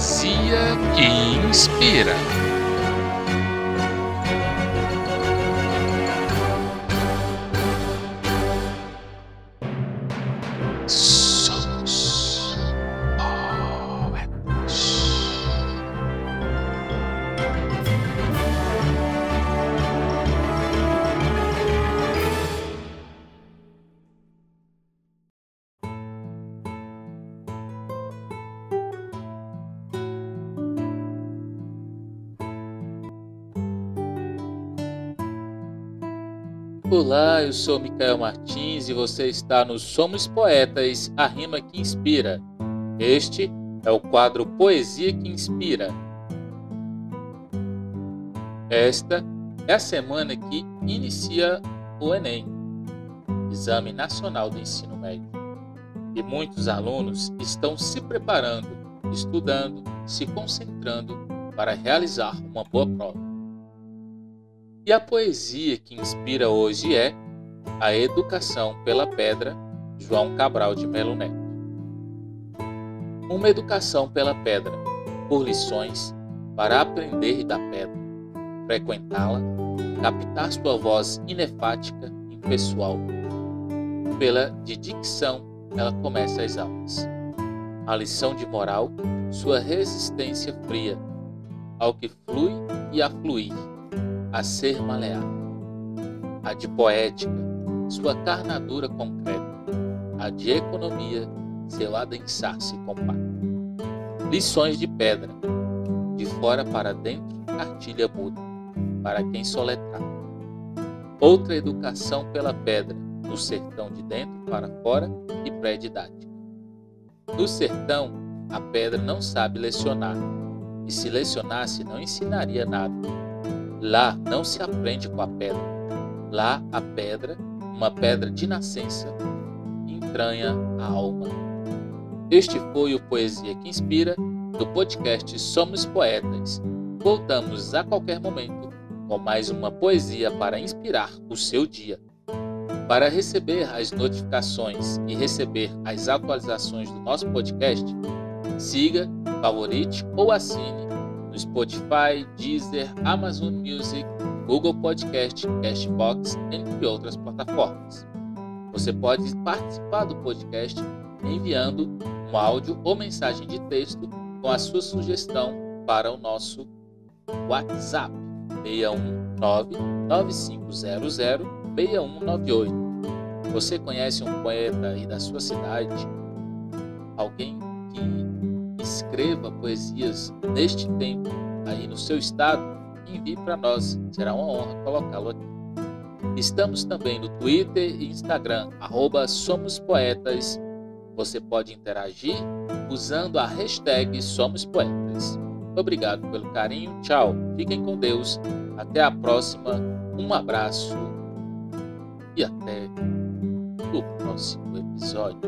poesia que inspira. Olá, eu sou Micael Martins e você está no Somos Poetas, a rima que inspira. Este é o quadro Poesia que Inspira. Esta é a semana que inicia o Enem, Exame Nacional do Ensino Médio. E muitos alunos estão se preparando, estudando, se concentrando para realizar uma boa prova. E a poesia que inspira hoje é A Educação pela Pedra, João Cabral de Melo Neto. Uma educação pela pedra, por lições, para aprender da pedra, frequentá-la, captar sua voz inefática, impessoal. Pela de dicção, ela começa as aulas. A lição de moral, sua resistência fria ao que flui e a fluir a ser maleável. A de poética, sua carnadura concreta. A de economia, seu adensar-se compacto. Lições de pedra, de fora para dentro, cartilha muda, para quem soletrar. Outra educação pela pedra, no sertão de dentro para fora e pré-didática. No sertão, a pedra não sabe lecionar, e se lecionasse não ensinaria nada Lá não se aprende com a pedra. Lá a pedra, uma pedra de nascença, entranha a alma. Este foi o Poesia que Inspira, do podcast Somos Poetas. Voltamos a qualquer momento com mais uma poesia para inspirar o seu dia. Para receber as notificações e receber as atualizações do nosso podcast, siga, favorite ou assine no Spotify, Deezer, Amazon Music, Google Podcast, Cashbox, entre outras plataformas. Você pode participar do podcast enviando um áudio ou mensagem de texto com a sua sugestão para o nosso WhatsApp 619 9500 6198. Você conhece um poeta aí da sua cidade? Alguém que escreva poesias neste tempo aí no seu estado, envie para nós. Será uma honra colocá-lo aqui. Estamos também no Twitter e Instagram, arroba Somos Poetas. Você pode interagir usando a hashtag Somos Poetas. Obrigado pelo carinho, tchau, fiquem com Deus, até a próxima, um abraço e até o próximo episódio.